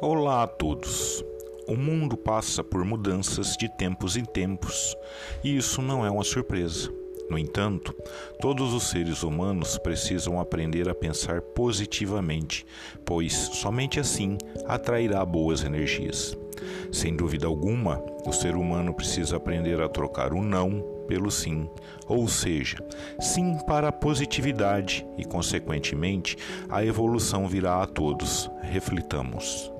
Olá a todos. O mundo passa por mudanças de tempos em tempos e isso não é uma surpresa. No entanto, todos os seres humanos precisam aprender a pensar positivamente, pois somente assim atrairá boas energias. Sem dúvida alguma, o ser humano precisa aprender a trocar o não pelo sim, ou seja, sim para a positividade e, consequentemente, a evolução virá a todos. Reflitamos.